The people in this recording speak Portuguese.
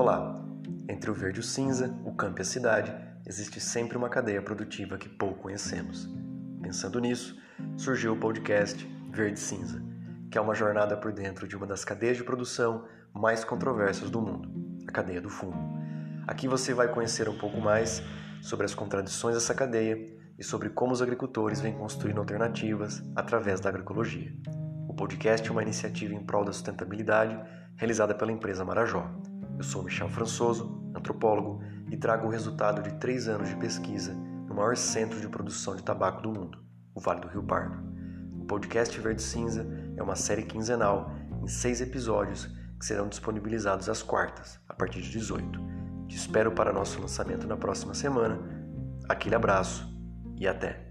Olá! Entre o verde e o cinza, o campo e a cidade, existe sempre uma cadeia produtiva que pouco conhecemos. Pensando nisso, surgiu o podcast Verde Cinza, que é uma jornada por dentro de uma das cadeias de produção mais controversas do mundo, a cadeia do fumo. Aqui você vai conhecer um pouco mais sobre as contradições dessa cadeia e sobre como os agricultores vêm construindo alternativas através da agroecologia. O podcast é uma iniciativa em prol da sustentabilidade realizada pela empresa Marajó. Eu sou Michel Françoso, antropólogo, e trago o resultado de três anos de pesquisa no maior centro de produção de tabaco do mundo, o Vale do Rio Pardo. O podcast Verde Cinza é uma série quinzenal em seis episódios que serão disponibilizados às quartas, a partir de 18. Te espero para nosso lançamento na próxima semana. Aquele abraço e até!